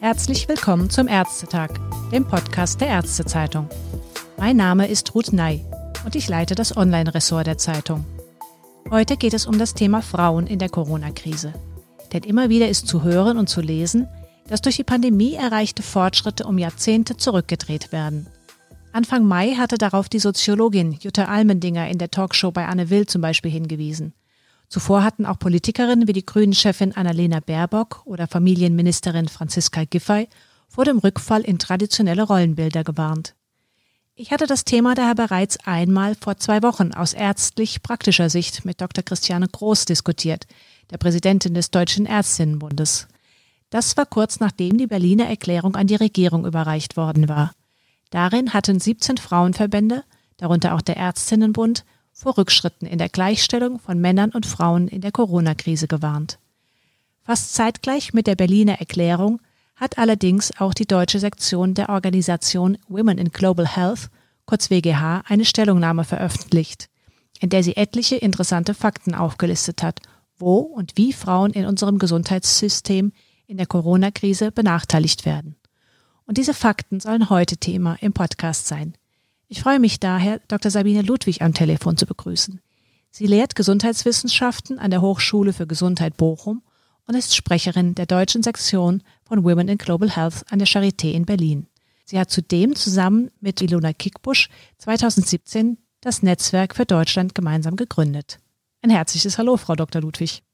Herzlich willkommen zum Ärztetag, dem Podcast der Ärztezeitung. Mein Name ist Ruth Ney und ich leite das Online-Ressort der Zeitung. Heute geht es um das Thema Frauen in der Corona-Krise. Denn immer wieder ist zu hören und zu lesen, dass durch die Pandemie erreichte Fortschritte um Jahrzehnte zurückgedreht werden. Anfang Mai hatte darauf die Soziologin Jutta Almendinger in der Talkshow bei Anne Will zum Beispiel hingewiesen. Zuvor hatten auch Politikerinnen wie die Grünen-Chefin Annalena Baerbock oder Familienministerin Franziska Giffey vor dem Rückfall in traditionelle Rollenbilder gewarnt. Ich hatte das Thema daher bereits einmal vor zwei Wochen aus ärztlich-praktischer Sicht mit Dr. Christiane Groß diskutiert, der Präsidentin des Deutschen Ärztinnenbundes. Das war kurz nachdem die Berliner Erklärung an die Regierung überreicht worden war. Darin hatten 17 Frauenverbände, darunter auch der Ärztinnenbund, vor Rückschritten in der Gleichstellung von Männern und Frauen in der Corona-Krise gewarnt. Fast zeitgleich mit der Berliner Erklärung hat allerdings auch die deutsche Sektion der Organisation Women in Global Health, kurz WGH, eine Stellungnahme veröffentlicht, in der sie etliche interessante Fakten aufgelistet hat, wo und wie Frauen in unserem Gesundheitssystem in der Corona-Krise benachteiligt werden. Und diese Fakten sollen heute Thema im Podcast sein. Ich freue mich daher, Dr. Sabine Ludwig am Telefon zu begrüßen. Sie lehrt Gesundheitswissenschaften an der Hochschule für Gesundheit Bochum und ist Sprecherin der deutschen Sektion von Women in Global Health an der Charité in Berlin. Sie hat zudem zusammen mit Ilona Kickbusch 2017 das Netzwerk für Deutschland gemeinsam gegründet. Ein herzliches Hallo, Frau Dr. Ludwig.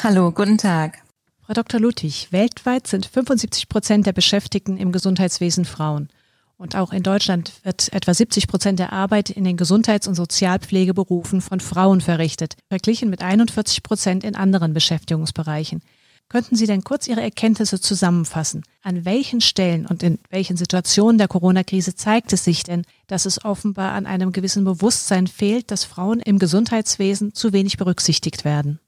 Hallo, guten Tag. Frau Dr. Ludwig, weltweit sind 75 Prozent der Beschäftigten im Gesundheitswesen Frauen. Und auch in Deutschland wird etwa 70 Prozent der Arbeit in den Gesundheits- und Sozialpflegeberufen von Frauen verrichtet, verglichen mit 41 Prozent in anderen Beschäftigungsbereichen. Könnten Sie denn kurz Ihre Erkenntnisse zusammenfassen? An welchen Stellen und in welchen Situationen der Corona-Krise zeigt es sich denn, dass es offenbar an einem gewissen Bewusstsein fehlt, dass Frauen im Gesundheitswesen zu wenig berücksichtigt werden?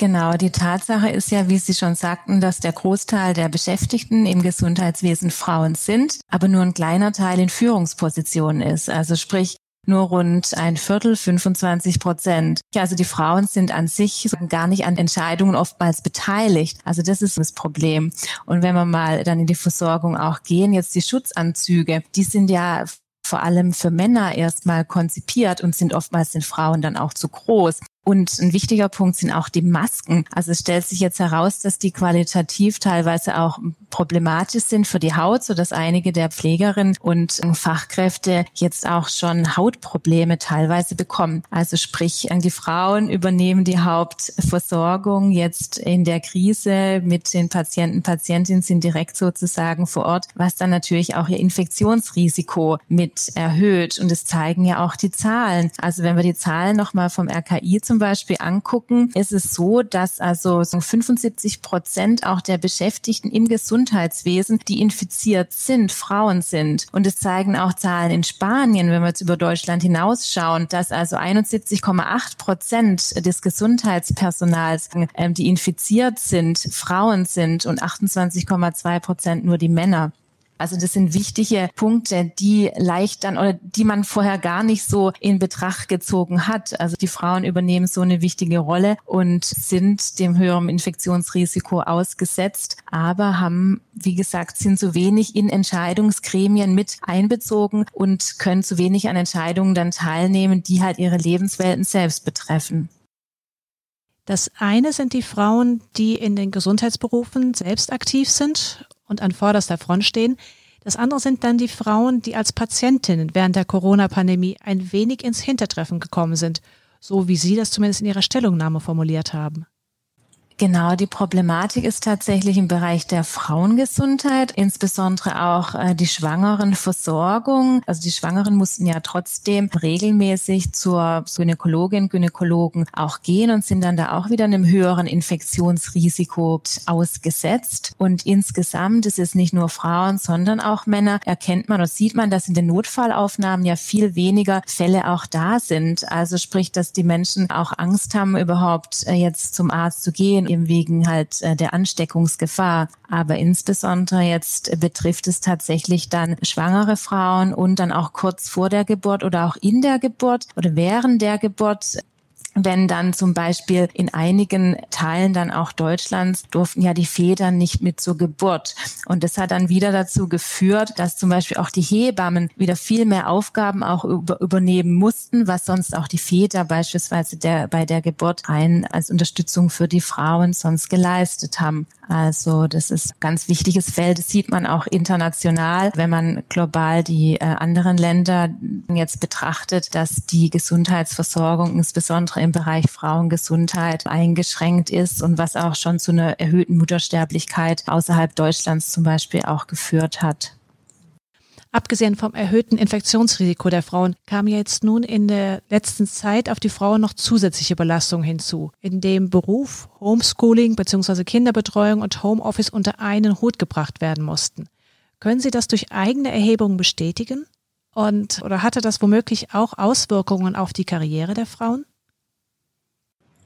Genau, die Tatsache ist ja, wie Sie schon sagten, dass der Großteil der Beschäftigten im Gesundheitswesen Frauen sind, aber nur ein kleiner Teil in Führungspositionen ist. Also sprich, nur rund ein Viertel, 25 Prozent. Also die Frauen sind an sich gar nicht an Entscheidungen oftmals beteiligt. Also das ist das Problem. Und wenn wir mal dann in die Versorgung auch gehen, jetzt die Schutzanzüge, die sind ja vor allem für Männer erstmal konzipiert und sind oftmals den Frauen dann auch zu groß. Und ein wichtiger Punkt sind auch die Masken. Also es stellt sich jetzt heraus, dass die qualitativ teilweise auch problematisch sind für die Haut, so dass einige der Pflegerinnen und Fachkräfte jetzt auch schon Hautprobleme teilweise bekommen. Also sprich, die Frauen übernehmen die Hauptversorgung jetzt in der Krise mit den Patienten, Patientinnen sind direkt sozusagen vor Ort, was dann natürlich auch ihr Infektionsrisiko mit erhöht. Und es zeigen ja auch die Zahlen. Also wenn wir die Zahlen nochmal vom RKI zum Beispiel angucken, ist es so, dass also so 75 Prozent auch der Beschäftigten im Gesundheitswesen, die infiziert sind, Frauen sind. Und es zeigen auch Zahlen in Spanien, wenn wir jetzt über Deutschland hinausschauen, dass also 71,8 Prozent des Gesundheitspersonals, ähm, die infiziert sind, Frauen sind und 28,2 Prozent nur die Männer. Also das sind wichtige Punkte, die leicht dann oder die man vorher gar nicht so in Betracht gezogen hat. Also die Frauen übernehmen so eine wichtige Rolle und sind dem höheren Infektionsrisiko ausgesetzt, aber haben, wie gesagt, sind zu wenig in Entscheidungsgremien mit einbezogen und können zu wenig an Entscheidungen dann teilnehmen, die halt ihre Lebenswelten selbst betreffen. Das eine sind die Frauen, die in den Gesundheitsberufen selbst aktiv sind und an vorderster Front stehen. Das andere sind dann die Frauen, die als Patientinnen während der Corona-Pandemie ein wenig ins Hintertreffen gekommen sind, so wie Sie das zumindest in Ihrer Stellungnahme formuliert haben. Genau, die Problematik ist tatsächlich im Bereich der Frauengesundheit, insbesondere auch äh, die Schwangerenversorgung. Also die Schwangeren mussten ja trotzdem regelmäßig zur Gynäkologin, Gynäkologen auch gehen und sind dann da auch wieder einem höheren Infektionsrisiko ausgesetzt. Und insgesamt ist es nicht nur Frauen, sondern auch Männer. Erkennt man oder sieht man, dass in den Notfallaufnahmen ja viel weniger Fälle auch da sind. Also sprich, dass die Menschen auch Angst haben, überhaupt äh, jetzt zum Arzt zu gehen eben wegen halt äh, der Ansteckungsgefahr. Aber insbesondere jetzt betrifft es tatsächlich dann schwangere Frauen und dann auch kurz vor der Geburt oder auch in der Geburt oder während der Geburt wenn dann zum Beispiel in einigen Teilen dann auch Deutschlands durften ja die Väter nicht mit zur Geburt. Und das hat dann wieder dazu geführt, dass zum Beispiel auch die Hebammen wieder viel mehr Aufgaben auch über, übernehmen mussten, was sonst auch die Väter beispielsweise der, bei der Geburt ein als Unterstützung für die Frauen sonst geleistet haben. Also das ist ein ganz wichtiges Feld. Das sieht man auch international, wenn man global die äh, anderen Länder jetzt betrachtet, dass die Gesundheitsversorgung insbesondere im Bereich Frauengesundheit eingeschränkt ist und was auch schon zu einer erhöhten Muttersterblichkeit außerhalb Deutschlands zum Beispiel auch geführt hat. Abgesehen vom erhöhten Infektionsrisiko der Frauen kam jetzt nun in der letzten Zeit auf die Frauen noch zusätzliche Belastungen hinzu, in dem Beruf, Homeschooling bzw. Kinderbetreuung und Homeoffice unter einen Hut gebracht werden mussten. Können Sie das durch eigene Erhebungen bestätigen? Und oder hatte das womöglich auch Auswirkungen auf die Karriere der Frauen?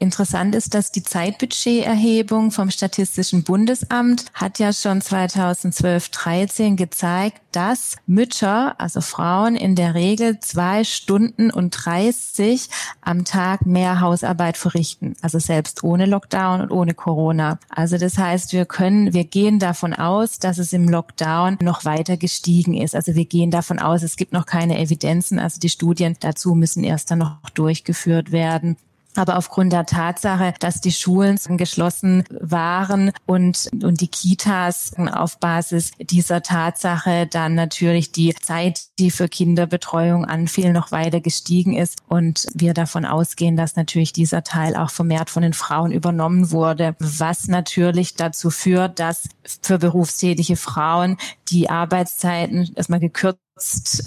Interessant ist, dass die Zeitbudgeterhebung vom Statistischen Bundesamt hat ja schon 2012-13 gezeigt, dass Mütter, also Frauen, in der Regel zwei Stunden und 30 am Tag mehr Hausarbeit verrichten. Also selbst ohne Lockdown und ohne Corona. Also das heißt, wir können, wir gehen davon aus, dass es im Lockdown noch weiter gestiegen ist. Also wir gehen davon aus, es gibt noch keine Evidenzen. Also die Studien dazu müssen erst dann noch durchgeführt werden. Aber aufgrund der Tatsache, dass die Schulen geschlossen waren und, und die Kitas auf Basis dieser Tatsache dann natürlich die Zeit, die für Kinderbetreuung anfiel, noch weiter gestiegen ist und wir davon ausgehen, dass natürlich dieser Teil auch vermehrt von den Frauen übernommen wurde, was natürlich dazu führt, dass für berufstätige Frauen die Arbeitszeiten erstmal gekürzt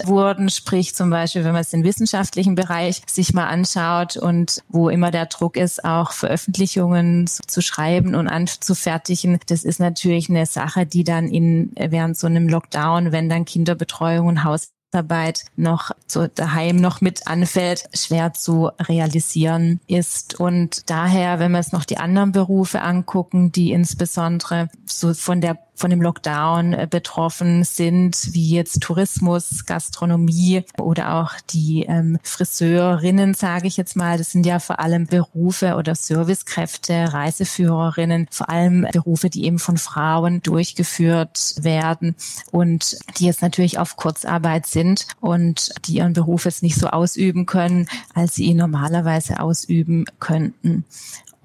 wurden, sprich zum Beispiel, wenn man es den wissenschaftlichen Bereich sich mal anschaut und wo immer der Druck ist, auch Veröffentlichungen zu schreiben und anzufertigen, das ist natürlich eine Sache, die dann in während so einem Lockdown, wenn dann Kinderbetreuung und Haus Arbeit noch so daheim noch mit anfällt, schwer zu realisieren ist. Und daher, wenn wir es noch die anderen Berufe angucken, die insbesondere so von der von dem Lockdown äh, betroffen sind, wie jetzt Tourismus, Gastronomie oder auch die ähm, Friseurinnen, sage ich jetzt mal. Das sind ja vor allem Berufe oder Servicekräfte, Reiseführerinnen, vor allem Berufe, die eben von Frauen durchgeführt werden und die jetzt natürlich auf Kurzarbeit sind und die ihren Beruf jetzt nicht so ausüben können, als sie ihn normalerweise ausüben könnten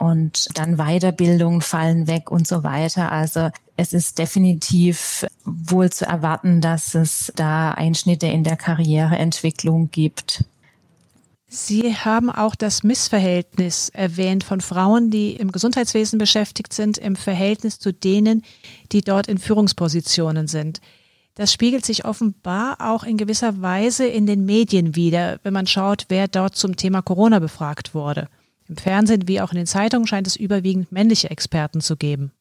und dann Weiterbildung fallen weg und so weiter. Also es ist definitiv wohl zu erwarten, dass es da Einschnitte in der Karriereentwicklung gibt. Sie haben auch das Missverhältnis erwähnt von Frauen, die im Gesundheitswesen beschäftigt sind, im Verhältnis zu denen, die dort in Führungspositionen sind. Das spiegelt sich offenbar auch in gewisser Weise in den Medien wider, wenn man schaut, wer dort zum Thema Corona befragt wurde. Im Fernsehen wie auch in den Zeitungen scheint es überwiegend männliche Experten zu geben.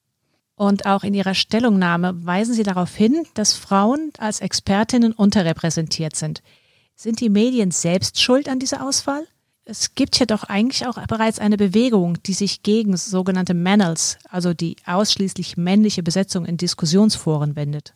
Und auch in Ihrer Stellungnahme weisen Sie darauf hin, dass Frauen als Expertinnen unterrepräsentiert sind. Sind die Medien selbst schuld an dieser Auswahl? Es gibt ja doch eigentlich auch bereits eine Bewegung, die sich gegen sogenannte Manels, also die ausschließlich männliche Besetzung in Diskussionsforen wendet.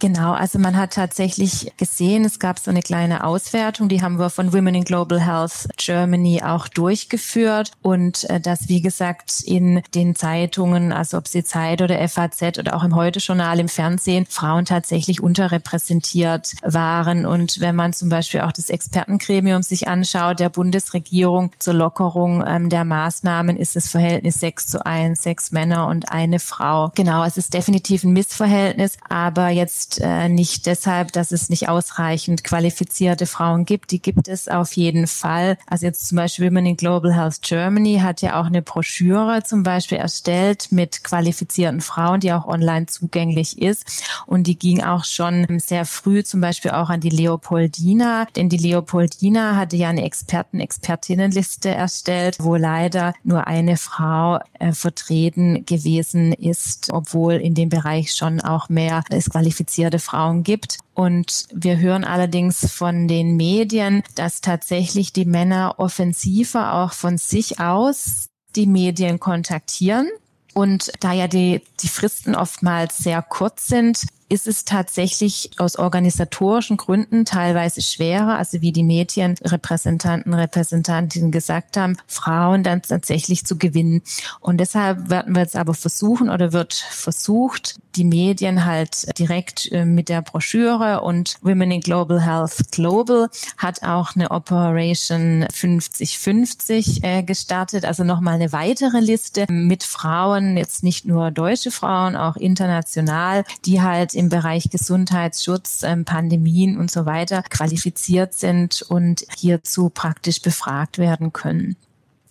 Genau, also man hat tatsächlich gesehen, es gab so eine kleine Auswertung, die haben wir von Women in Global Health Germany auch durchgeführt und äh, dass, wie gesagt, in den Zeitungen, also ob sie Zeit oder FAZ oder auch im Heute-Journal im Fernsehen, Frauen tatsächlich unterrepräsentiert waren. Und wenn man zum Beispiel auch das Expertengremium sich anschaut, der Bundesregierung zur Lockerung ähm, der Maßnahmen, ist das Verhältnis sechs zu eins, sechs Männer und eine Frau. Genau, es ist definitiv ein Missverhältnis, aber jetzt heißt äh, nicht deshalb, dass es nicht ausreichend qualifizierte Frauen gibt. Die gibt es auf jeden Fall. Also jetzt zum Beispiel Women in Global Health Germany hat ja auch eine Broschüre zum Beispiel erstellt mit qualifizierten Frauen, die auch online zugänglich ist. Und die ging auch schon sehr früh zum Beispiel auch an die Leopoldina, denn die Leopoldina hatte ja eine Experten-Expertinnenliste erstellt, wo leider nur eine Frau äh, vertreten gewesen ist, obwohl in dem Bereich schon auch mehr es qualifiziert qualifizierte Frauen gibt. Und wir hören allerdings von den Medien, dass tatsächlich die Männer offensiver auch von sich aus die Medien kontaktieren. Und da ja die, die Fristen oftmals sehr kurz sind, ist es tatsächlich aus organisatorischen Gründen teilweise schwerer, also wie die Medienrepräsentanten, Repräsentantinnen gesagt haben, Frauen dann tatsächlich zu gewinnen. Und deshalb werden wir jetzt aber versuchen oder wird versucht, die Medien halt direkt äh, mit der Broschüre und Women in Global Health Global hat auch eine Operation 50-50 äh, gestartet, also nochmal eine weitere Liste mit Frauen, jetzt nicht nur deutsche Frauen, auch international, die halt im Bereich Gesundheitsschutz, ähm, Pandemien und so weiter qualifiziert sind und hierzu praktisch befragt werden können.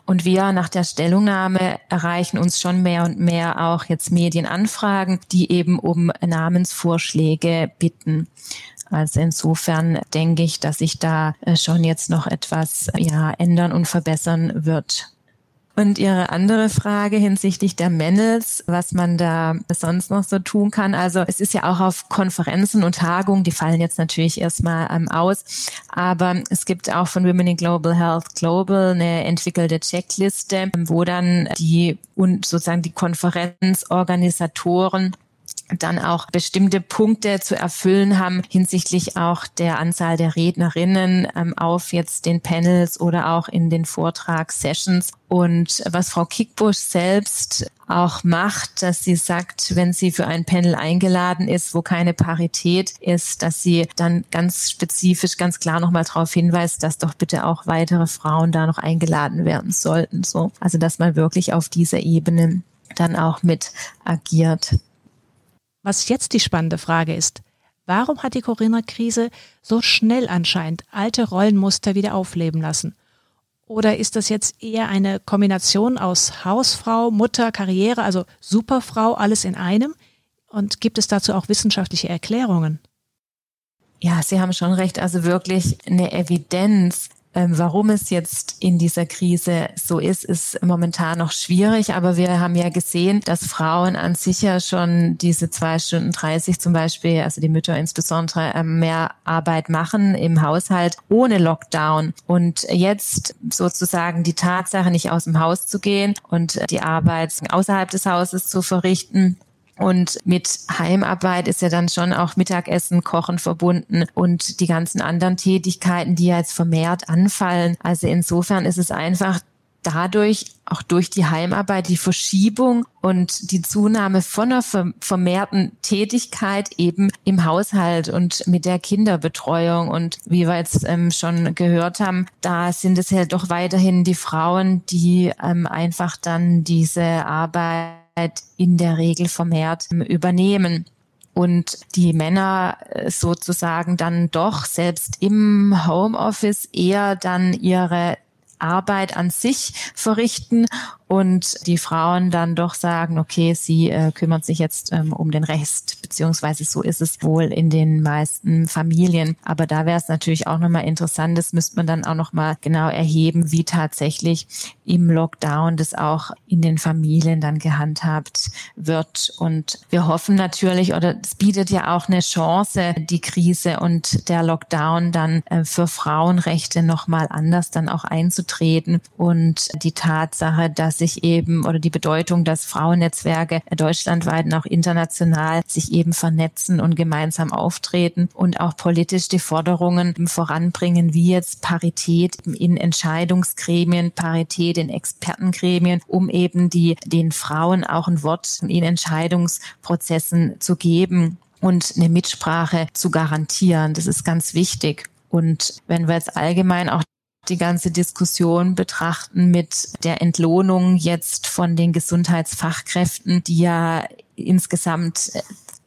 Und wir nach der Stellungnahme erreichen uns schon mehr und mehr auch jetzt Medienanfragen, die eben um Namensvorschläge bitten. Also insofern denke ich, dass sich da äh, schon jetzt noch etwas ja, ändern und verbessern wird. Und Ihre andere Frage hinsichtlich der Männels, was man da sonst noch so tun kann. Also es ist ja auch auf Konferenzen und Tagungen, die fallen jetzt natürlich erstmal ähm, aus, aber es gibt auch von Women in Global Health Global eine entwickelte Checkliste, wo dann die und sozusagen die Konferenzorganisatoren dann auch bestimmte Punkte zu erfüllen haben hinsichtlich auch der Anzahl der Rednerinnen ähm, auf jetzt den Panels oder auch in den Vortragssessions. Und was Frau Kickbusch selbst auch macht, dass sie sagt, wenn sie für ein Panel eingeladen ist, wo keine Parität ist, dass sie dann ganz spezifisch, ganz klar nochmal darauf hinweist, dass doch bitte auch weitere Frauen da noch eingeladen werden sollten. So, also dass man wirklich auf dieser Ebene dann auch mit agiert. Was jetzt die spannende Frage ist, warum hat die Corona-Krise so schnell anscheinend alte Rollenmuster wieder aufleben lassen? Oder ist das jetzt eher eine Kombination aus Hausfrau, Mutter, Karriere, also Superfrau, alles in einem? Und gibt es dazu auch wissenschaftliche Erklärungen? Ja, Sie haben schon recht. Also wirklich eine Evidenz warum es jetzt in dieser Krise so ist, ist momentan noch schwierig. Aber wir haben ja gesehen, dass Frauen an sich ja schon diese zwei Stunden 30 zum Beispiel, also die Mütter insbesondere, ähm, mehr Arbeit machen im Haushalt ohne Lockdown. Und jetzt sozusagen die Tatsache, nicht aus dem Haus zu gehen und die Arbeit außerhalb des Hauses zu verrichten, und mit Heimarbeit ist ja dann schon auch Mittagessen, Kochen verbunden und die ganzen anderen Tätigkeiten, die ja jetzt vermehrt anfallen. Also insofern ist es einfach dadurch, auch durch die Heimarbeit, die Verschiebung und die Zunahme von einer vermehrten Tätigkeit eben im Haushalt und mit der Kinderbetreuung. Und wie wir jetzt ähm, schon gehört haben, da sind es ja doch weiterhin die Frauen, die ähm, einfach dann diese Arbeit in der Regel vermehrt übernehmen und die Männer äh, sozusagen dann doch selbst im Homeoffice eher dann ihre Arbeit an sich verrichten und die Frauen dann doch sagen, okay, sie äh, kümmern sich jetzt ähm, um den Rest, beziehungsweise so ist es wohl in den meisten Familien. Aber da wäre es natürlich auch nochmal interessant, das müsste man dann auch nochmal genau erheben, wie tatsächlich im Lockdown das auch in den Familien dann gehandhabt wird. Und wir hoffen natürlich, oder es bietet ja auch eine Chance, die Krise und der Lockdown dann äh, für Frauenrechte nochmal anders dann auch einzutreten und die Tatsache, dass sich eben oder die Bedeutung, dass Frauennetzwerke deutschlandweit und auch international sich eben vernetzen und gemeinsam auftreten und auch politisch die Forderungen voranbringen, wie jetzt Parität in Entscheidungsgremien, Parität in Expertengremien, um eben die, den Frauen auch ein Wort in Entscheidungsprozessen zu geben und eine Mitsprache zu garantieren. Das ist ganz wichtig. Und wenn wir jetzt allgemein auch die ganze Diskussion betrachten mit der Entlohnung jetzt von den Gesundheitsfachkräften, die ja insgesamt äh,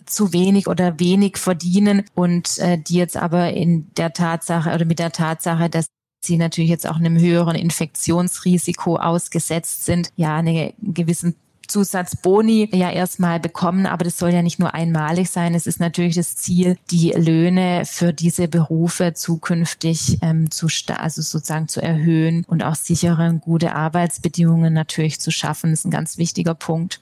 zu wenig oder wenig verdienen und äh, die jetzt aber in der Tatsache oder mit der Tatsache, dass sie natürlich jetzt auch einem höheren Infektionsrisiko ausgesetzt sind, ja, einen gewissen Zusatzboni ja erstmal bekommen, aber das soll ja nicht nur einmalig sein. Es ist natürlich das Ziel, die Löhne für diese Berufe zukünftig ähm, zu, also sozusagen zu erhöhen und auch sichere, gute Arbeitsbedingungen natürlich zu schaffen. Das ist ein ganz wichtiger Punkt.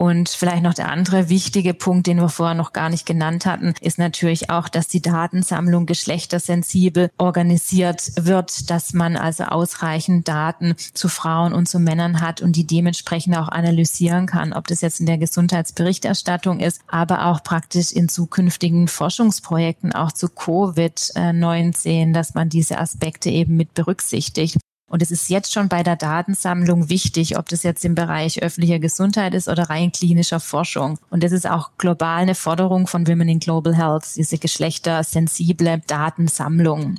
Und vielleicht noch der andere wichtige Punkt, den wir vorher noch gar nicht genannt hatten, ist natürlich auch, dass die Datensammlung geschlechtersensibel organisiert wird, dass man also ausreichend Daten zu Frauen und zu Männern hat und die dementsprechend auch analysieren kann, ob das jetzt in der Gesundheitsberichterstattung ist, aber auch praktisch in zukünftigen Forschungsprojekten auch zu Covid-19, dass man diese Aspekte eben mit berücksichtigt. Und es ist jetzt schon bei der Datensammlung wichtig, ob das jetzt im Bereich öffentlicher Gesundheit ist oder rein klinischer Forschung. Und das ist auch global eine Forderung von Women in Global Health, diese geschlechtersensible Datensammlung.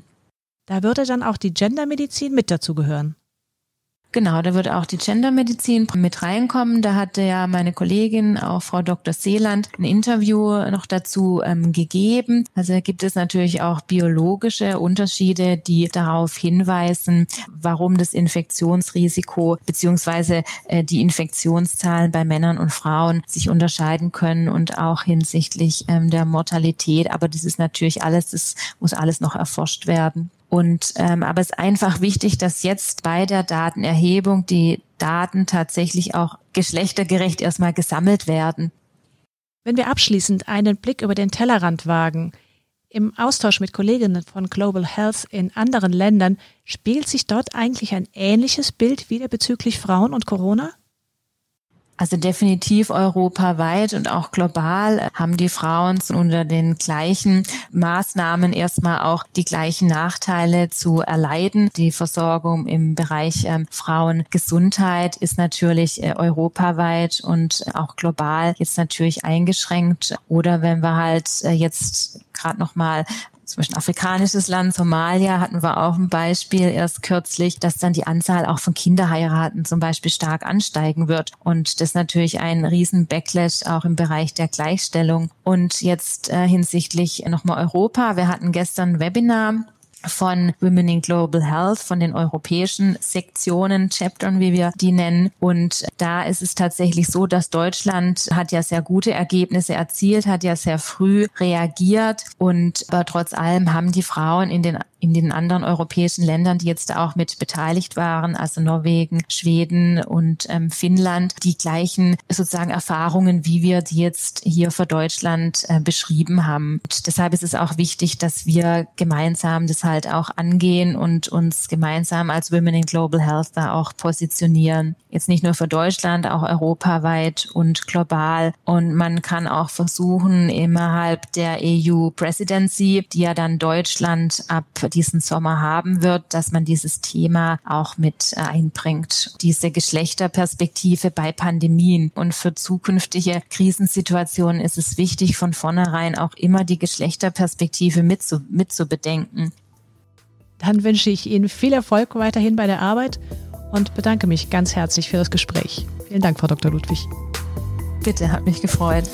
Da würde dann auch die Gendermedizin mit dazugehören. Genau, da wird auch die Gendermedizin mit reinkommen. Da hatte ja meine Kollegin, auch Frau Dr. Seeland, ein Interview noch dazu ähm, gegeben. Also gibt es natürlich auch biologische Unterschiede, die darauf hinweisen, warum das Infektionsrisiko beziehungsweise äh, die Infektionszahlen bei Männern und Frauen sich unterscheiden können und auch hinsichtlich ähm, der Mortalität. Aber das ist natürlich alles, das muss alles noch erforscht werden. Und ähm, aber es ist einfach wichtig, dass jetzt bei der Datenerhebung die Daten tatsächlich auch geschlechtergerecht erstmal gesammelt werden. Wenn wir abschließend einen Blick über den Tellerrand wagen, im Austausch mit Kolleginnen von Global Health in anderen Ländern spielt sich dort eigentlich ein ähnliches Bild wieder bezüglich Frauen und Corona? Also definitiv europaweit und auch global haben die Frauen unter den gleichen Maßnahmen erstmal auch die gleichen Nachteile zu erleiden. Die Versorgung im Bereich ähm, Frauengesundheit ist natürlich äh, europaweit und auch global jetzt natürlich eingeschränkt. Oder wenn wir halt äh, jetzt gerade noch mal zum Beispiel afrikanisches Land, Somalia, hatten wir auch ein Beispiel erst kürzlich, dass dann die Anzahl auch von Kinderheiraten zum Beispiel stark ansteigen wird. Und das ist natürlich ein riesen Backlash auch im Bereich der Gleichstellung. Und jetzt äh, hinsichtlich nochmal Europa. Wir hatten gestern ein Webinar von Women in Global Health, von den europäischen Sektionen, Chaptern, wie wir die nennen. Und da ist es tatsächlich so, dass Deutschland hat ja sehr gute Ergebnisse erzielt, hat ja sehr früh reagiert und aber trotz allem haben die Frauen in den in den anderen europäischen Ländern, die jetzt auch mit beteiligt waren, also Norwegen, Schweden und ähm, Finnland, die gleichen sozusagen Erfahrungen, wie wir die jetzt hier für Deutschland äh, beschrieben haben. Und deshalb ist es auch wichtig, dass wir gemeinsam das halt auch angehen und uns gemeinsam als Women in Global Health da auch positionieren. Jetzt nicht nur für Deutschland, auch europaweit und global. Und man kann auch versuchen, innerhalb der EU Presidency, die ja dann Deutschland ab diesen Sommer haben wird, dass man dieses Thema auch mit einbringt. Diese Geschlechterperspektive bei Pandemien und für zukünftige Krisensituationen ist es wichtig, von vornherein auch immer die Geschlechterperspektive mit mit zu. Dann wünsche ich Ihnen viel Erfolg weiterhin bei der Arbeit und bedanke mich ganz herzlich für das Gespräch. Vielen Dank, Frau Dr. Ludwig. Bitte, hat mich gefreut.